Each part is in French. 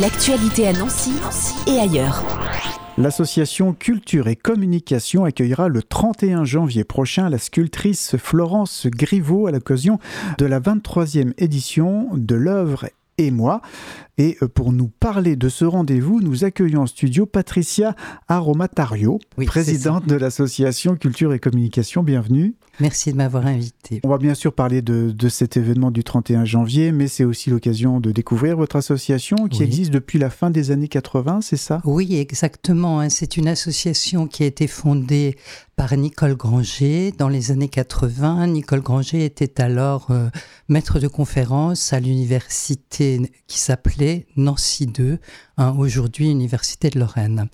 L'actualité à Nancy et ailleurs. L'association Culture et Communication accueillera le 31 janvier prochain la sculptrice Florence Griveau à l'occasion de la 23e édition de l'œuvre et moi. Et euh, pour nous parler de ce rendez-vous, nous accueillons en studio Patricia Aromatario, présidente de l'association Culture et Communication. Bienvenue. Merci de m'avoir invité. On va bien sûr parler de, cet événement du 31 janvier, mais c'est aussi l'occasion de découvrir votre association qui existe depuis la fin des années 80, c'est ça? Oui, exactement. Hein. C'est une association qui a été fondée par Nicole Granger dans les années 80. Nicole Granger était alors euh, maître de conférence à l'université qui s'appelait Nancy 2, hein, aujourd'hui Université de Lorraine.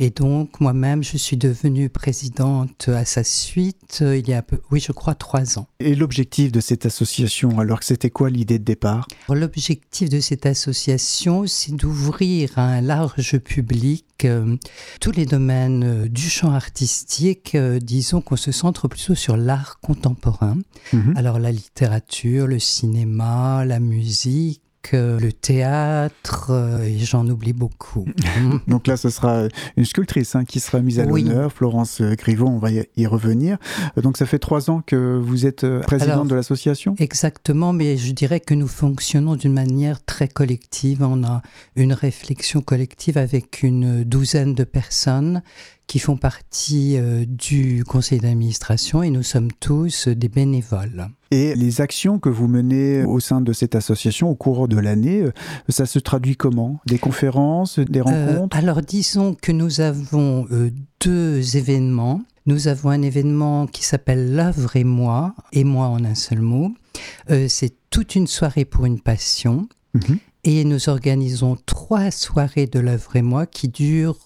Et donc moi-même, je suis devenue présidente à sa suite euh, il y a, peu, oui, je crois, trois ans. Et l'objectif de cette association, alors c'était quoi l'idée de départ? L'objectif de cette association, c'est d'ouvrir à un large public euh, tous les domaines euh, du champ artistique, euh, disons qu'on se centre plutôt sur l'art contemporain. Mhm. Alors la littérature, le cinéma, la musique, le théâtre, euh, et j'en oublie beaucoup. Donc là, ce sera une sculptrice hein, qui sera mise à l'honneur, Florence Grivon, on va y revenir. Euh, donc ça fait trois ans que vous êtes euh, présidente de l'association? Exactement, mais je dirais que nous fonctionnons d'une manière très collective. On a une réflexion collective avec une douzaine de personnes qui font partie du conseil d'administration et nous sommes tous des bénévoles. Et les actions que vous menez au sein de cette association au cours de l'année, euh, ça se traduit comment? Des conférences, des euh, rencontres? Alors disons que nous avons euh, deux événements. Nous avons un événement qui s'appelle L'œuvre et moi, et moi en un seul mot. C'est toute une soirée pour une passion. Mhm. Et nous organisons trois soirées de l'œuvre et moi qui durent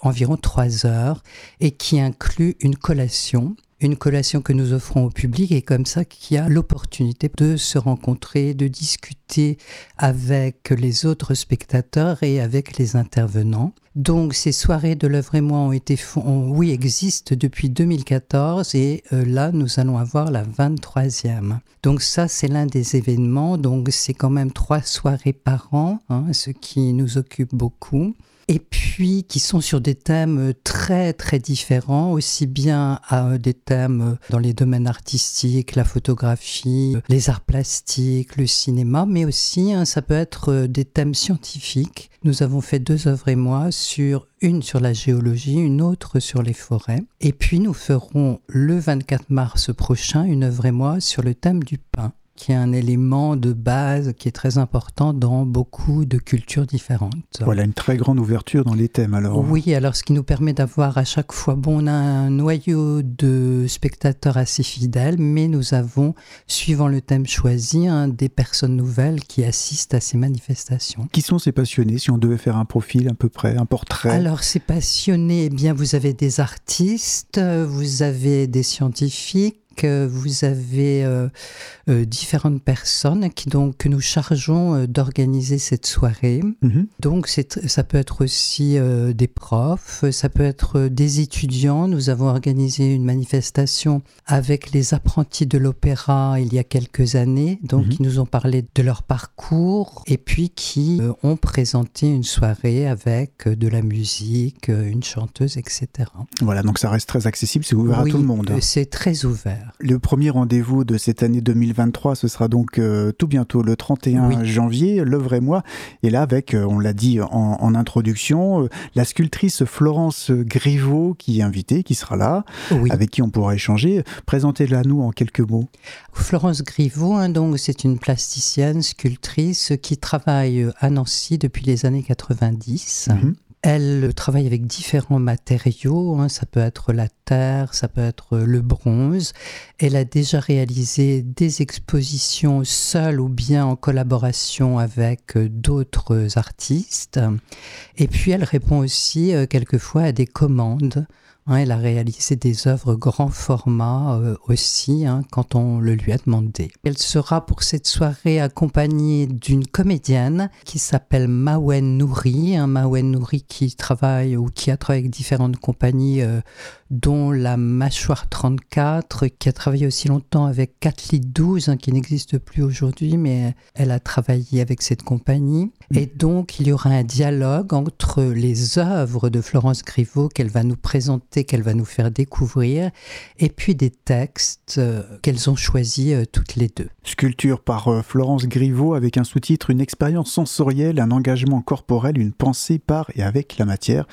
environ trois heures et qui incluent une collation une collation que nous offrons au public et comme ça qui a l'opportunité de se rencontrer, de discuter avec les autres spectateurs et avec les intervenants. Donc ces soirées de l'œuvre et moi ont été oui existent depuis 2014 et euh, là nous allons avoir la 23e. Donc ça c'est l'un des événements donc c'est quand même trois soirées par an, hein, ce qui nous occupe beaucoup et puis qui sont sur des thèmes très très différents, aussi bien à des thèmes dans les domaines artistiques, la photographie, les arts plastiques, le cinéma, mais aussi hein, ça peut être des thèmes scientifiques. Nous avons fait deux œuvres et moi sur une sur la géologie, une autre sur les forêts. Et puis nous ferons le 24 mars prochain une œuvre et moi sur le thème du pain qui est un élément de base qui est très important dans beaucoup de cultures différentes. Voilà une très grande ouverture dans les thèmes alors. Oui, alors ce qui nous permet d'avoir à chaque fois, bon, on a un noyau de spectateurs assez fidèles, mais nous avons, suivant le thème choisi, des personnes nouvelles qui assistent à ces manifestations. Qui sont ces passionnés, si on devait faire un profil à peu près, un portrait? Alors ces passionnés, eh bien vous avez des artistes, vous avez des scientifiques, que vous avez euh, euh, différentes personnes qui donc que nous chargeons euh, d'organiser cette soirée. Mhm. Donc ça peut être aussi des profs, ça peut être des étudiants. Nous avons organisé une manifestation avec les apprentis de l'opéra il y a quelques années, donc qui mhm. nous ont parlé de leur parcours et puis qui ont présenté une soirée avec de la musique, une chanteuse, etc. Voilà, donc ça reste très accessible, c'est ouvert à tout le monde. C'est très ouvert. Le premier rendez-vous de cette année 2023, ce sera donc euh, tout bientôt le 31 janvier, l'œuvre et moi. Et là, avec, euh, on l'a dit en, introduction, euh, la sculptrice Florence Griveau qui est invitée, qui sera là, avec qui on pourra échanger. Présentez-la nous en quelques mots. Florence Griveau, hein, donc c'est une plasticienne, sculptrice qui travaille à Nancy depuis les années 90. Elle travaille avec différents matériaux, hein. ça peut être la terre, ça peut être le bronze. Elle a déjà réalisé des expositions seule ou bien en collaboration avec d'autres artistes. Et puis elle répond aussi euh, quelquefois à des commandes Hein, elle a réalisé des œuvres grand format euh, aussi hein, quand on le lui a demandé. Elle sera pour cette soirée accompagnée d'une comédienne qui s'appelle Mawen Nouri, un Mawen Nouri qui travaille ou qui a travaillé avec différentes compagnies euh, dont la Mâchoire 34, qui a travaillé aussi longtemps avec Cathy 12, hein, qui n'existe plus aujourd'hui, mais elle a travaillé avec cette compagnie. Et donc, il y aura un dialogue entre les œuvres de Florence Griveaux qu'elle va nous présenter, qu'elle va nous faire découvrir, et puis des textes euh, qu'elles ont choisis euh, toutes les deux. Sculpture par euh, Florence Griveaux avec un sous-titre Une expérience sensorielle, un engagement corporel, une pensée par et avec la matière.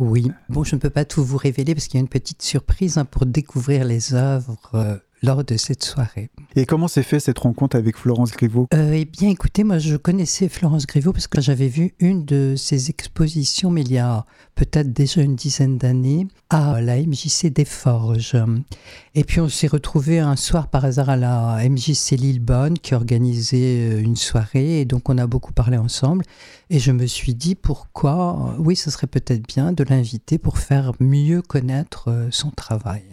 Oui, bon, je ne peux pas tout vous révéler parce qu'il y a une petite surprise hein, pour découvrir les œuvres lors de cette soirée. Et comment s'est fait cette rencontre avec Florence Griveaux? Euh, Eh bien, écoutez, moi, je connaissais Florence Griveaux parce que j'avais vu une de ses expositions, mais il y a peut-être déjà une dizaine d'années, à la MJC des Forges. Et puis, on s'est retrouvés un soir par hasard à la MJC Lillebonne qui organisait euh, une soirée, et donc on a beaucoup parlé ensemble. Et je me suis dit pourquoi, oui, ce serait peut-être bien de l'inviter pour faire mieux connaître euh, son travail.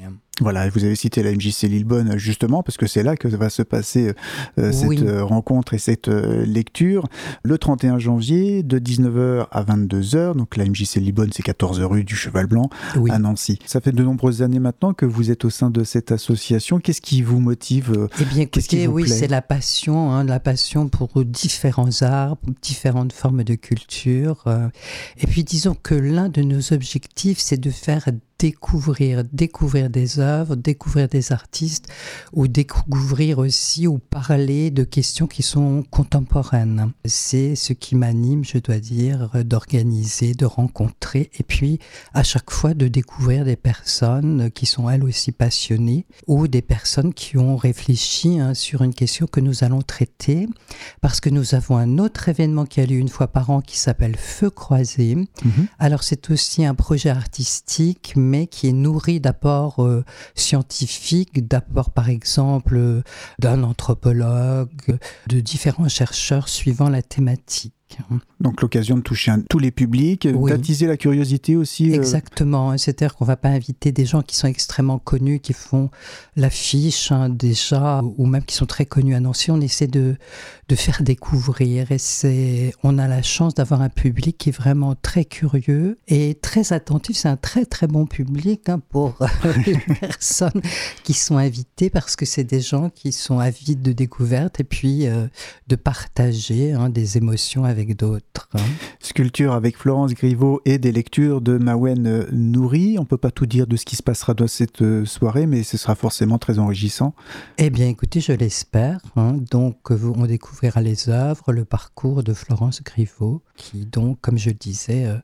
Voilà, vous avez cité la MJC Lillebonne justement parce que c'est là que va se passer euh, cette rencontre et cette lecture le 31 janvier de 19h à 22h. Donc la MJC Lillebonne, c'est 14 rue du Cheval Blanc à Nancy. Ça fait de nombreuses années maintenant que vous êtes au sein de cette association. Qu'est-ce qui vous motive Eh bien, écoutez, oui, c'est la passion, hein, la passion pour différents arts, différentes formes de culture. Euh. Et puis disons que l'un de nos objectifs, c'est de faire découvrir, découvrir des œuvres, découvrir des artistes, ou découvrir aussi ou parler de questions qui sont contemporaines. C'est ce qui m'anime, je dois dire, d'organiser, de rencontrer, et puis à chaque fois de découvrir des personnes qui sont elles aussi passionnées, ou des personnes qui ont réfléchi hein, sur une question que nous allons traiter, parce que nous avons un autre événement qui a lieu une fois par an qui s'appelle Feu croisé. Mhm. Alors c'est aussi un projet artistique, mais qui est nourri d'apports euh, scientifiques, d'apports par exemple euh, d'un anthropologue, de différents chercheurs suivant la thématique. Donc l'occasion de toucher tous les publics, d'attiser la curiosité aussi. Euh. Exactement, c'est-à-dire qu'on ne va pas inviter des gens qui sont extrêmement connus, qui font l'affiche hein, déjà, ou même qui sont très connus à Nancy. On essaie de, de faire découvrir et c'est, on a la chance d'avoir un public qui est vraiment très curieux et très attentif. C'est un très très bon public hein, pour les personnes qui sont invitées parce que c'est des gens qui sont avides de découverte et puis euh, de partager hein, des émotions avec d'autres. Hein. Sculpture avec Florence Griveaux et des lectures de Mawen Nouri. On ne peut pas tout dire de ce qui se passera dans cette euh, soirée, mais ce sera forcément très enrichissant. Eh bien, écoutez, je l'espère. Hein. Donc, on découvrira les œuvres, le parcours de Florence Griveaux, qui, donc, comme je le disais, euh,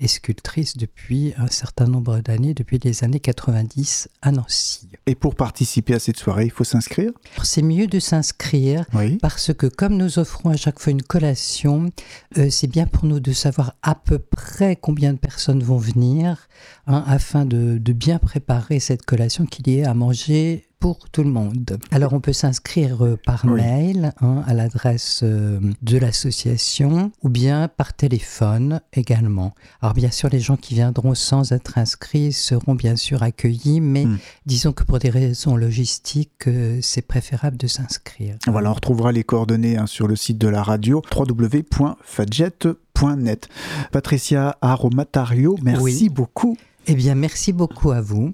est sculptrice depuis un certain nombre d'années, depuis les années 90 à Nancy. Et pour participer à cette soirée, il faut s'inscrire? C'est mieux de s'inscrire parce que comme nous offrons à chaque fois une collation, euh, c'est bien pour nous de savoir à peu près combien de personnes vont venir, hein, afin de, bien préparer cette collation qu'il y ait à manger pour tout le monde. Alors on peut s'inscrire euh, par mail hein, à l'adresse euh, de l'association ou bien par téléphone également. Alors bien sûr les gens qui viendront sans être inscrits seront bien sûr accueillis, mais hmm. disons que pour des raisons logistiques euh, c'est préférable de s'inscrire. Voilà, on retrouvera les coordonnées hein, sur le site de la radio www.fadjet.net. Patricia Aromatario, merci beaucoup. Eh bien merci beaucoup à vous.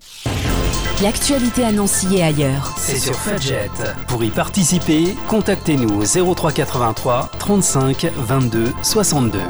L'actualité annoncée et ailleurs. C'est sur Fadjet. Pour y participer, contactez-nous au 0383 35 22 62.